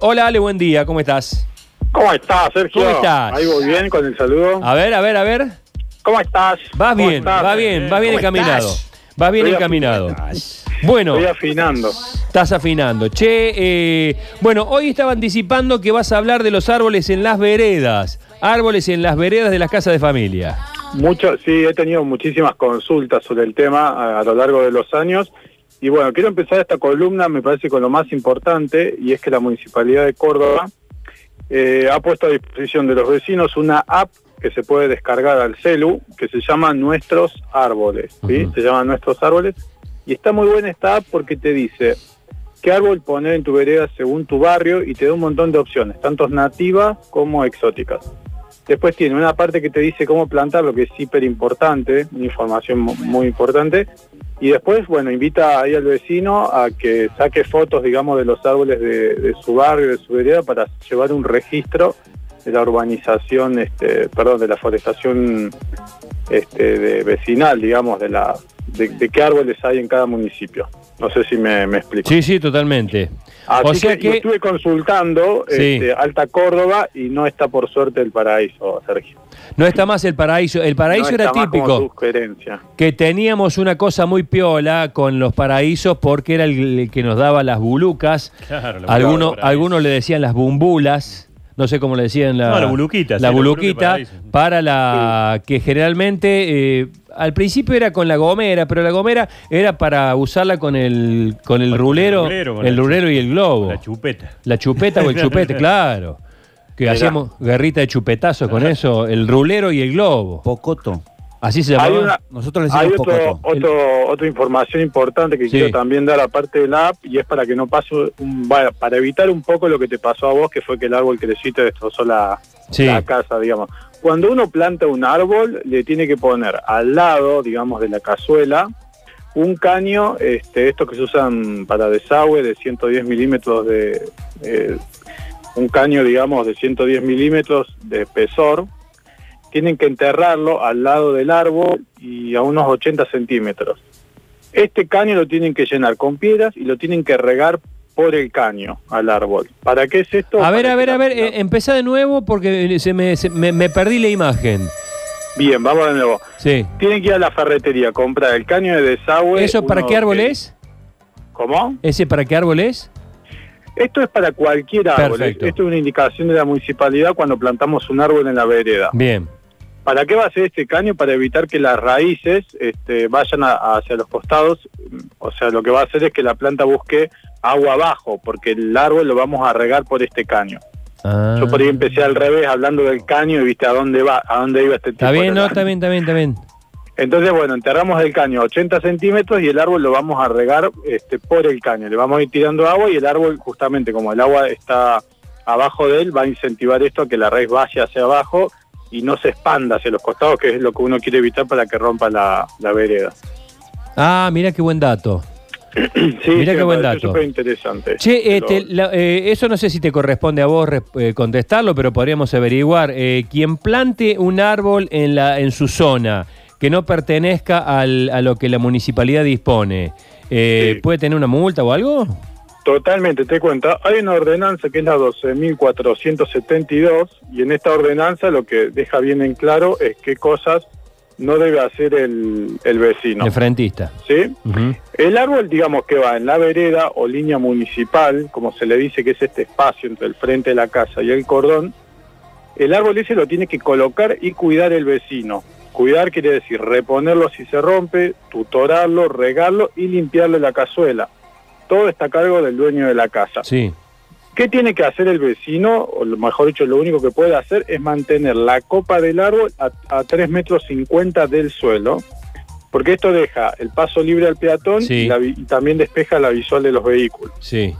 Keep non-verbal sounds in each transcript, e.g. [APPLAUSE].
Hola Ale, buen día, ¿cómo estás? ¿Cómo estás, Sergio? ¿Cómo estás? Ahí voy bien con el saludo. A ver, a ver, a ver. ¿Cómo estás? Vas ¿Cómo bien, estás? va bien, va bien ¿Cómo encaminado. Vas bien Estoy encaminado. Bueno, Estoy afinando. estás afinando. Che, eh, bueno, hoy estaba anticipando que vas a hablar de los árboles en las veredas. Árboles en las veredas de las casas de familia. Mucho, sí, he tenido muchísimas consultas sobre el tema a, a lo largo de los años. Y bueno, quiero empezar esta columna, me parece, con lo más importante, y es que la Municipalidad de Córdoba eh, ha puesto a disposición de los vecinos una app que se puede descargar al celu, que se llama Nuestros Árboles, ¿sí? Se llama Nuestros Árboles. Y está muy buena esta app porque te dice qué árbol poner en tu vereda según tu barrio y te da un montón de opciones, tanto nativas como exóticas. Después tiene una parte que te dice cómo plantar, lo que es hiper importante, una información mu- muy importante. Y después, bueno, invita ahí al vecino a que saque fotos, digamos, de los árboles de, su barrio, de su vereda, para llevar un registro de la urbanización, este, perdón, de la forestación este, vecinal, digamos, de la de qué árboles hay en cada municipio. No sé si me, me explico. Sí, sí, totalmente. Así o sea que, lo que- estuve consultando Sí. este, Alta Córdoba y no está por suerte el paraíso, Sergio. No está más el paraíso. El paraíso No era está más como típico. sugerencia. Que teníamos una cosa muy piola con los paraísos porque era el, el que nos daba las bulucas. Claro, la Algunos, algunos le decían las bumbulas. No sé cómo le decían la, No, la buluquita, La sí, buluquita para la que generalmente eh, al principio era con la gomera, pero la gomera era para usarla con el con el Con el rulero, el rulero y el globo. La chupeta. La chupeta o el chupete, [LAUGHS] claro. Que Mirá. hacíamos guerrita de chupetazos con eso, el rulero y el globo. Pocoto. Así se Hay llamaba. una- Nosotros le Hay decimos otro, pocoto. otro, otra información importante que Sí. quiero también dar aparte de la app y es para que no pase un, bueno, para evitar un poco lo que te pasó a vos, que fue que el árbol creció y te destrozó la, Sí. la casa, digamos. Cuando uno planta un árbol, le tiene que poner al lado, digamos, de la cazuela, un caño, este, estos que se usan para desagüe de 110 milímetros de, eh, un caño, digamos, de 110 milímetros de espesor, tienen que enterrarlo al lado del árbol y a unos 80 centímetros. Este caño lo tienen que llenar con piedras y lo tienen que regar por el caño al árbol. ¿Para qué es esto? A ver, a ver, a ver, eh, empezá de nuevo porque se me, se- me- me perdí la imagen. Bien, vamos de nuevo. Sí. Tienen que ir a la ferretería comprar el caño de desagüe. ¿Eso para qué árbol que- es? ¿Cómo? ¿Ese para qué árbol es? Esto es para cualquier árbol. Perfecto. Esto es una indicación de la municipalidad cuando plantamos un árbol en la vereda. Bien. ¿Para qué va a ser este caño? Para evitar que las raíces este, vayan a- hacia los costados. O sea, lo que va a hacer es que la planta busque agua abajo, porque el árbol lo vamos a regar por este caño. Ah. Yo por ahí empecé al revés hablando del caño y viste a dónde va, a dónde iba este tipo Está bien, no, está bien, está bien, está bien. Entonces, bueno, enterramos el caño a 80 centímetros y el árbol lo vamos a regar este, por el caño. Le vamos a ir tirando agua y el árbol, justamente como el agua está abajo de él, va a incentivar esto a que la raíz vaya hacia abajo y no se expanda hacia los costados, que es lo que uno quiere evitar para que rompa la, la vereda. Ah, mira qué buen dato. [CLEARS THROAT] Sí, sí, qué buen dato. súper interesante. Che, este, la- eh, eso no sé si te corresponde a vos eh, contestarlo, pero podríamos averiguar. Eh, quien plante un árbol en, la, en su zona que no pertenezca al- a lo que la municipalidad dispone, eh, Sí. ¿puede tener una multa o algo? Totalmente, te cuento. Hay una ordenanza que es la 12.472 y en esta ordenanza lo que deja bien en claro es qué cosas no debe hacer el, el vecino. El frentista. ¿sí? El árbol, digamos que va en la vereda o línea municipal, como se le dice que es este espacio entre el frente de la casa y el cordón, el árbol ese lo tiene que colocar y cuidar el vecino. Cuidar quiere decir reponerlo si se rompe, tutorarlo, regarlo y limpiarle la cazuela. Todo está a cargo del dueño de la casa. Sí. ¿Qué tiene que hacer el vecino? O mejor dicho, lo único que puede hacer es mantener la copa del árbol a, a 3 metros 50 del suelo, porque esto deja el paso libre al peatón Sí. y, la y también despeja la visual de los vehículos. Sí.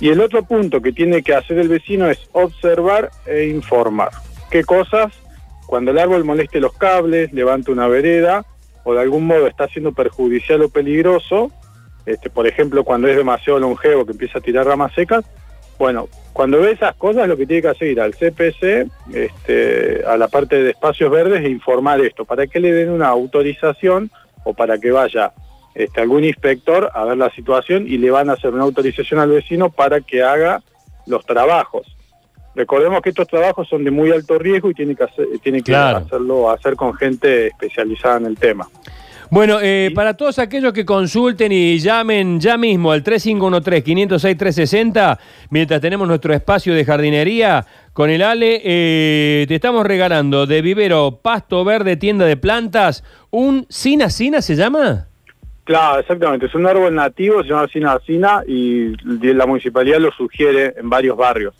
Y el otro punto que tiene que hacer el vecino es observar e informar. ¿Qué cosas? Cuando el árbol moleste los cables, levante una vereda o de algún modo está siendo perjudicial o peligroso, este, por ejemplo, cuando es demasiado longevo que empieza a tirar ramas secas, bueno, cuando ve esas cosas lo que tiene que hacer ir al CPC, este, a la parte de espacios verdes e informar esto, para que le den una autorización o para que vaya este, algún inspector a ver la situación y le van a hacer una autorización al vecino para que haga los trabajos. Recordemos que estos trabajos son de muy alto riesgo y tiene que, hacer, tiene que Claro. hacerlo hacer con gente especializada en el tema. Bueno, eh, para todos aquellos que consulten y llamen ya mismo al 3513-506-360, mientras tenemos nuestro espacio de jardinería, con el Ale, eh, te estamos regalando de vivero Pasto Verde, tienda de plantas, un Sina Sina se llama. Claro, exactamente. Es un árbol nativo, se llama Sinacina y la municipalidad lo sugiere en varios barrios.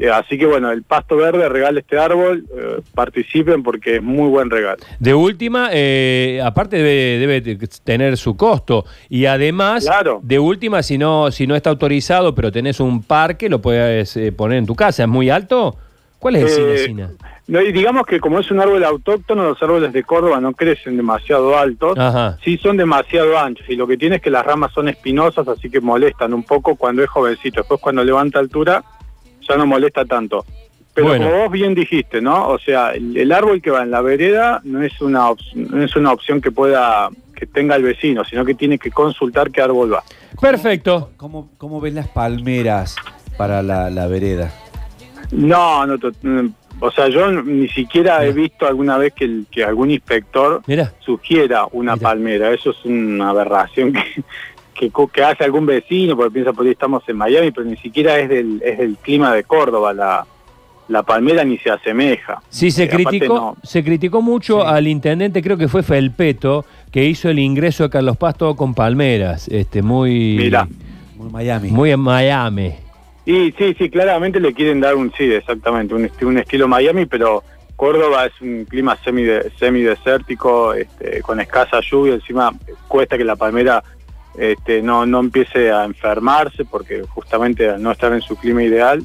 Que- Así que bueno, el pasto verde regala este árbol, eh, participen porque es muy buen regalo. De última, eh, aparte debe, debe te- tener su costo. Y además, Claro. de última, si no, si no está autorizado, pero tenés un parque, lo puedes eh, poner en tu casa. ¿Es muy alto? ¿Cuál es el Eh, Sina? No, y digamos que como es un árbol autóctono, los árboles de Córdoba no crecen demasiado altos, Ajá. sí son demasiado anchos y lo que tiene es que las ramas son espinosas, así que molestan un poco cuando es jovencito. Después cuando levanta altura ya no molesta tanto. Pero Bueno. como vos bien dijiste, ¿no? O sea, el, el árbol que va en la vereda no es una op- no es una opción que pueda que tenga el vecino, sino que tiene que consultar qué árbol va. Perfecto. ¿Cómo, cómo ves las palmeras para la, la vereda? No, no, mm, o sea, yo ni siquiera he visto alguna vez que, el- que algún inspector Mira. sugiera una Mira. palmera. Eso es una aberración que, que, hace algún vecino, porque piensa por ahí estamos en Miami, pero ni siquiera es del, es del clima de Córdoba. La, la palmera ni se asemeja. Sí, se Eh, criticó, no. se criticó mucho Sí. al intendente, creo que fue Felpeto, que hizo el ingreso de Carlos Pasto con palmeras. Este, muy. Mira. Muy Miami. Muy en Miami. Y sí, sí, claramente le quieren dar un, sí, exactamente, un, esti- un estilo Miami, pero Córdoba es un clima semi semidesértico, este, con escasa lluvia, encima cuesta que la palmera este, no, no empiece a enfermarse, porque justamente al no estar en su clima ideal,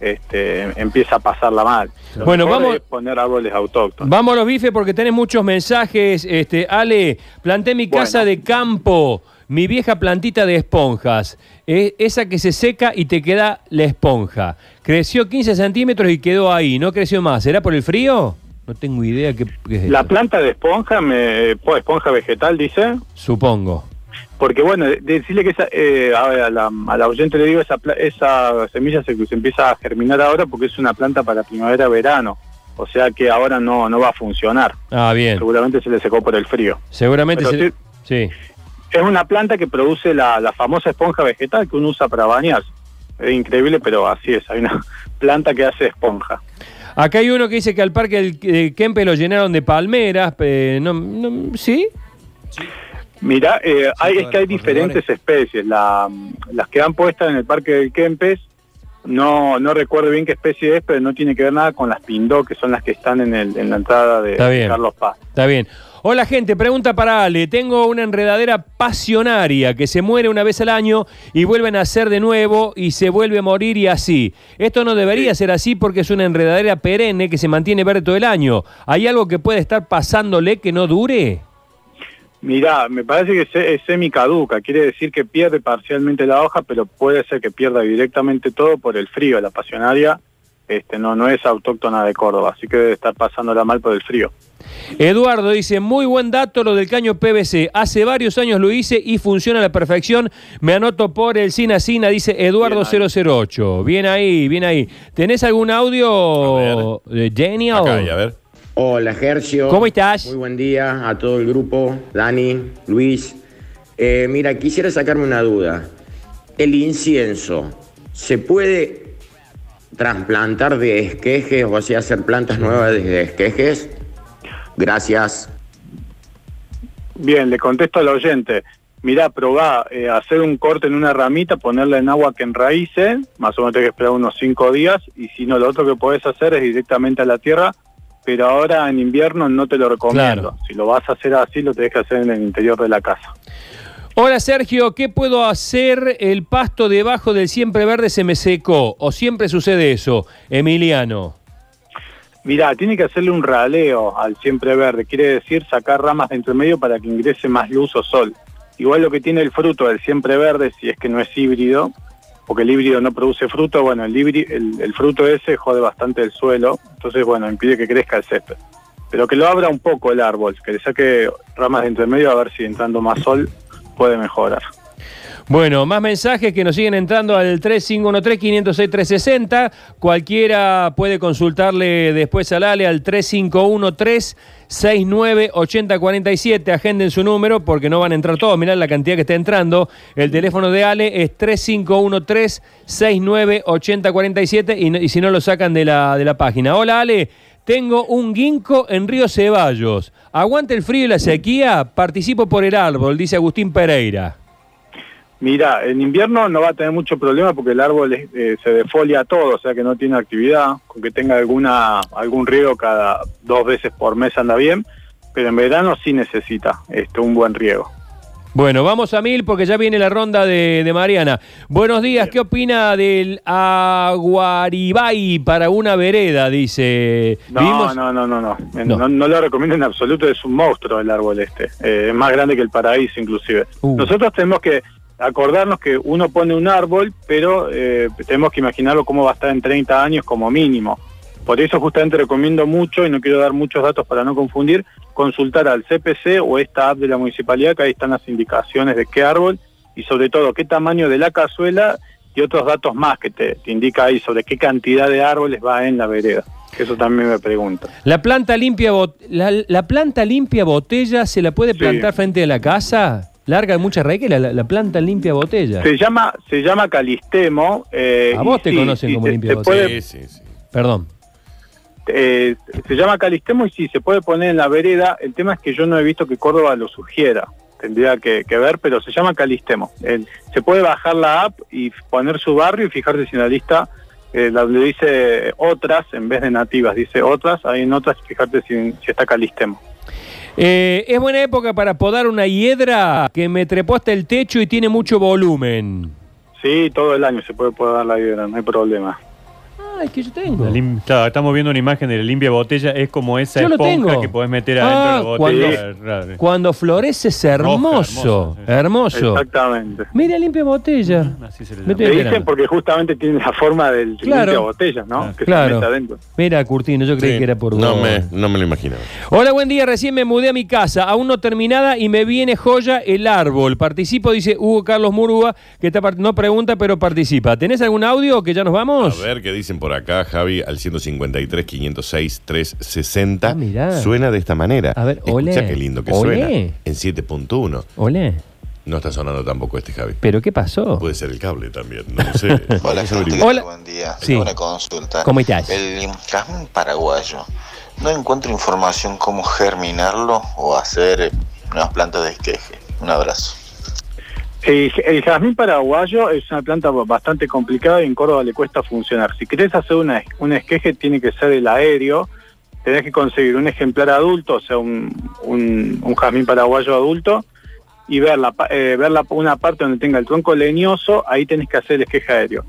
este, empieza a pasarla mal. Lo Bueno, vamos- es poner árboles autóctonos. Vamos a los bifes porque tenés muchos mensajes. Este, Ale, planté mi Bueno. casa de campo, mi vieja plantita de esponjas. Es esa que se seca y te queda la esponja. Creció 15 centímetros y quedó ahí, no creció más. ¿Será por el frío? No tengo idea qué, qué es La esto. planta de esponja, me, pues, esponja vegetal, dice, Supongo. Porque bueno, de- decirle que esa, eh, a, la, a la oyente le digo, esa, esa semilla se, se empieza a germinar ahora porque es una planta para primavera-verano. O sea que ahora no, no va a funcionar. Ah, bien. Seguramente se le secó por el frío. Seguramente Pero se- sí. Es una planta que produce la, la famosa esponja vegetal que uno usa para bañarse. Es increíble, pero así es. Hay una [LAUGHS] planta que hace esponja. Acá hay uno que dice que al parque del de Kempe lo llenaron de palmeras. eh, no, no- ¿Sí? Mira, eh, hay, es que hay diferentes especies. La- las que han puestas en el Parque del Kempes, no, no recuerdo bien qué especie es, pero no tiene que ver nada con las pindó, que son las que están en, el, en la entrada de bien. Carlos Paz. Está bien. Hola gente, pregunta para Ale. Tengo una enredadera pasionaria que se muere una vez al año y vuelve a nacer de nuevo y se vuelve a morir y así. Esto no debería ser así porque es una enredadera perenne que se mantiene verde todo el año. ¿Hay algo que puede estar pasándole que no dure? Mirá, me parece que es semicaduca, quiere decir que pierde parcialmente la hoja, pero puede ser que pierda directamente todo por el frío. La pasionaria este, no, no es autóctona de Córdoba, así que debe estar pasándola mal por el frío. Eduardo dice, muy buen dato lo del caño PVC. Hace varios años lo hice y funciona a la perfección. Me anoto por el Sina Sina, dice Eduardo Bien 008. Bien ahí, bien ahí. ¿Tenés algún audio de Genial? Acá hay, a ver. Hola, Gercio. ¿Cómo estás? Muy buen día a todo el grupo, Dani, Luis. Eh, mira, quisiera sacarme una duda. ¿El incienso se puede trasplantar de esquejes o así hacer plantas nuevas desde esquejes? Gracias. Bien, le contesto al oyente. Mirá, probá eh, hacer un corte en una ramita, ponerla en agua que enraíce, más o menos tenés que esperar unos cinco días, y si no, lo otro que podés hacer es directamente a la tierra, pero ahora en invierno no te lo recomiendo. Claro. Si lo vas a hacer así, lo tenés que hacer en el interior de la casa. Hola Sergio, ¿qué puedo hacer? El pasto debajo del siempre verde se me secó. ¿O siempre sucede eso? Emiliano. Mirá, tiene que hacerle un raleo al siempre verde, quiere decir sacar ramas de entre medio para que ingrese más luz o sol. Igual lo que tiene el fruto del siempre verde, si es que no es híbrido, porque el híbrido no produce fruto, bueno, el, híbri- el, el fruto ese jode bastante el suelo, entonces bueno, impide que crezca el césped. Pero que lo abra un poco el árbol, que le saque ramas de entre medio a ver si entrando más sol puede mejorar. Bueno, más mensajes que nos siguen entrando al 3513-506-360. Cualquiera puede consultarle después al Ale al 3513-698047. Agenden su número porque no van a entrar todos. Mirá la cantidad que está entrando. El teléfono de Ale es 3513-698047 y, y si no lo sacan de la, de la página. Hola Ale, tengo un ginkgo en Río Ceballos. Aguante el frío y la sequía, participo por el árbol, dice Agustín Pereira. Mira, en invierno no va a tener mucho problema porque el árbol eh, se defolia todo, o sea que no tiene actividad, con que tenga alguna algún riego cada dos veces por mes anda bien, pero en verano sí necesita este, un buen riego. Bueno, vamos a mil porque ya viene la ronda de, de Mariana. Buenos días, ¿qué opina del aguaribay para una vereda? Dice. No, Vivimos- no, no, no, no. No. no. no lo recomiendo en absoluto, es un monstruo el árbol este. Eh, es más grande que el paraíso inclusive. Uh. Nosotros tenemos que acordarnos que uno pone un árbol, pero eh, tenemos que imaginarlo cómo va a estar en 30 años como mínimo. Por eso justamente recomiendo mucho, y no quiero dar muchos datos para no confundir, consultar al CPC o esta app de la municipalidad, que ahí están las indicaciones de qué árbol y sobre todo qué tamaño de la cazuela y otros datos más que te, te indica ahí sobre qué cantidad de árboles va en la vereda. Que eso también me pregunta. La planta limpia la, la planta limpia botella se la puede Sí. plantar frente a la casa. Larga mucha raíz que la, la- la planta limpia botella. Se llama, se llama calistemo. eh, A vos te sí, conocen como se- limpia se botella. puede- Sí, sí, sí. Perdón. eh, se llama calistemo y sí, se puede poner en la vereda. El tema es que yo no he visto que Córdoba lo sugiera. Tendría que, que ver, pero se llama calistemo. El- se puede bajar la app y poner su barrio y fijarse si en la lista eh, donde dice otras en vez de nativas, dice otras, hay en otras fijarte si, si está calistemo. Eh, es buena época para podar una hiedra que me trepó hasta el techo y tiene mucho volumen. Sí, todo el año se puede podar la hiedra, no hay problema. Ay, que yo tengo. La lim- claro, estamos viendo una imagen de la limpia botella, es como esa Yo lo esponja tengo. que podés meter Ah, adentro de la botella. cuando- florece es hermoso. hermoso, sí. Hermoso. Exactamente. Mira, limpia botella. Así se le llama. dicen porque justamente tiene la forma del Claro. limpia botellas, ¿no? Que Claro. se mete adentro. Mira, Curtino, yo creí Sí, que era por no vos. me, no me lo imaginaba. Hola, buen día. Recién me mudé a mi casa, aún no terminada y me viene joya el árbol. Participo, dice Hugo Carlos Murúa, que está part- no pregunta, pero participa. ¿Tenés algún audio que ya nos A vamos? ver qué dicen por acá, Javi, al 153, 506, 360. Ah, mirá. Suena de esta manera. A ver, Escuchá olé. qué lindo que Olé. suena. En 7.1. Hola. No está sonando tampoco este, Javi. ¿Pero qué pasó? Puede ser el cable también, no lo sé. [LAUGHS] Hola, gente, Hola. buen día. Sí. Tengo una consulta. ¿Cómo estás? El jazmín paraguayo. No encuentro información cómo germinarlo o hacer eh, nuevas plantas de esqueje. Un abrazo. El, el jazmín paraguayo es una planta bastante complicada y en Córdoba le cuesta funcionar. Si querés hacer una, un esqueje tiene que ser el aéreo. Tenés que conseguir un ejemplar adulto, o sea, un, un, jazmín paraguayo adulto, y ver, la, eh, ver una parte donde tenga el tronco leñoso, ahí tenés que hacer el esqueje aéreo.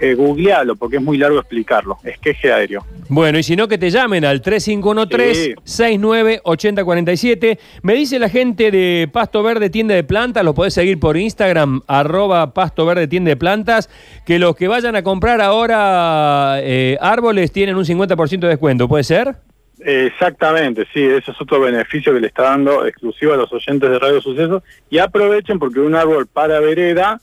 Eh, googlealo, porque es muy largo explicarlo. Esqueje aéreo. Bueno, y si no, que te llamen al 3513-698047. Me dice la gente de Pasto Verde Tienda de Plantas, lo podés seguir por Instagram, arroba Pasto Verde Tienda de Plantas, que los que vayan a comprar ahora eh, árboles tienen un 50% de descuento, ¿puede ser? Exactamente, sí, eso es otro beneficio que le está dando exclusivo a los oyentes de Radio Sucesos. Y aprovechen porque un árbol para vereda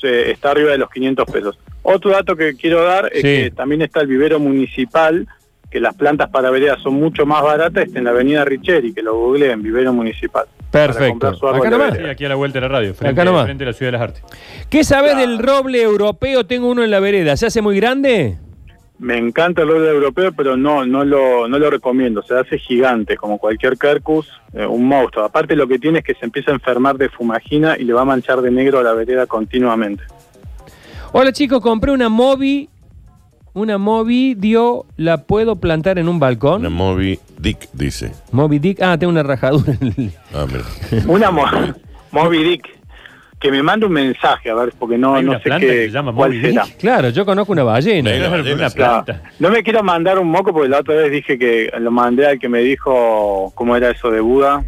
se, está arriba de los 500 pesos. Otro dato que quiero dar es Sí. que también está el vivero municipal, que las plantas para vereda son mucho más baratas, está en la avenida Richeri, que lo googleen, vivero municipal. Perfecto. su Acá nomás. Sí, aquí a la vuelta de la radio, frente, Acá nomás. frente a la Ciudad de las Artes. ¿Qué sabes Claro. del roble europeo? Tengo uno en la vereda. ¿Se hace muy grande? Me encanta el roble europeo, pero no, no, lo, no lo recomiendo. Se hace gigante, como cualquier quercus, eh, un monstruo. Aparte lo que tiene es que se empieza a enfermar de fumagina y le va a manchar de negro a la vereda continuamente. Hola chicos, compré una Mobi. Una Mobi dio, ¿la puedo plantar en un balcón? Una Moby Dick dice. Moby Dick, ah, tengo una rajadura en el... Ah, mira. Una Mo- Moby Dick, que me mande un mensaje, a ver, porque no, Hay no una sé planta qué, que se llama cuál Moby será. Dick. Claro, yo conozco una ballena. Una ballena. Claro. planta. No me quiero mandar un moco porque la otra vez dije que lo mandé al que me dijo cómo era eso de Buda.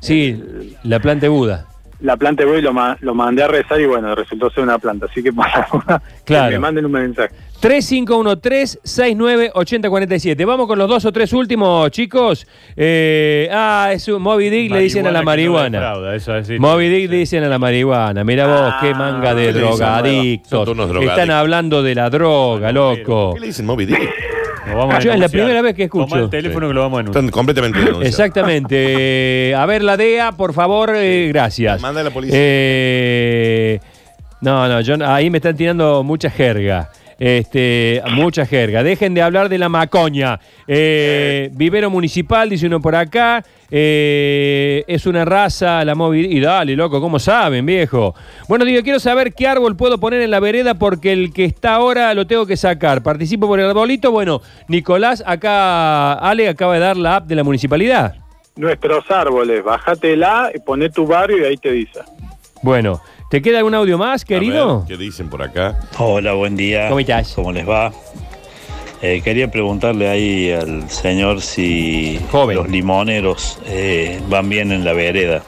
Sí, la planta de Buda. La planta de Buda y lo, lo mandé a rezar y bueno, resultó ser una planta. Así que para Claro. que me manden un mensaje. 3513-698047. Vamos con los dos o tres últimos, chicos. Eh, ah, es un Moby Dick, le dicen a la marihuana. Frauda, eso es decir, Moby Dick le dicen a la marihuana. Mira vos, qué manga de drogadictos. Están hablando de la droga, loco. ¿Qué le dicen Moby Dick? Vamos Yo es la primera vez que escucho. Toma el teléfono que lo vamos a denunciar. Están completamente denunciados. Exactamente. Eh, a ver, la DEA, por favor, eh, gracias. Manda a la policía. Eh, no, no, yo, ahí me están tirando mucha jerga. Este, mucha jerga. Dejen de hablar de la macoña. Eh, vivero municipal, dice uno por acá. Eh, es una raza, la móvil. Y dale, loco, ¿cómo saben, viejo? Bueno, digo, quiero saber qué árbol puedo poner en la vereda porque el que está ahora lo tengo que sacar. Participo por el arbolito. Bueno, Nicolás, acá, Ale acaba de dar la app de la municipalidad. Nuestros árboles, bájatela, poné tu barrio y ahí te dice. Bueno, ¿te queda algún audio más, A querido? ver, ¿Qué dicen por acá? Hola, buen día. ¿Cómo estás? ¿Cómo les va? Eh, quería preguntarle ahí al señor si Joven. los limoneros eh, van bien en la vereda.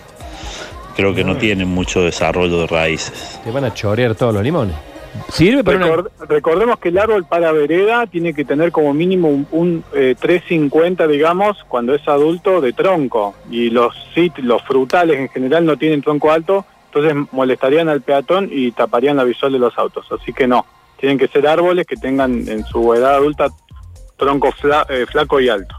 Creo que no tienen mucho desarrollo de raíces. Te van a chorear todos los limones. ¿Sirve para una... Record- recordemos que el árbol para vereda tiene que tener como mínimo un, un, eh, 350, digamos, cuando es adulto de tronco. Y los frutales en general no tienen tronco alto, entonces molestarían al peatón y taparían la visual de los autos. Así que no, tienen que ser árboles que tengan en su edad adulta tronco fla- eh, flaco y alto.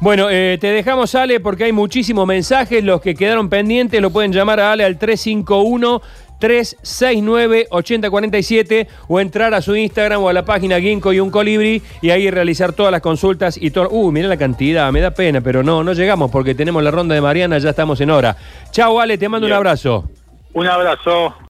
Bueno, eh, te dejamos, Ale, porque hay muchísimos mensajes. Los que quedaron pendientes lo pueden llamar a Ale al 351 369 8047 o entrar a su Instagram o a la página Ginkgo y un colibri y ahí realizar todas las consultas y todo. Uh, mira la cantidad, me da pena, pero no, no llegamos porque tenemos la ronda de Mariana, ya estamos en hora. Chao, Ale, te mando un abrazo. Un abrazo.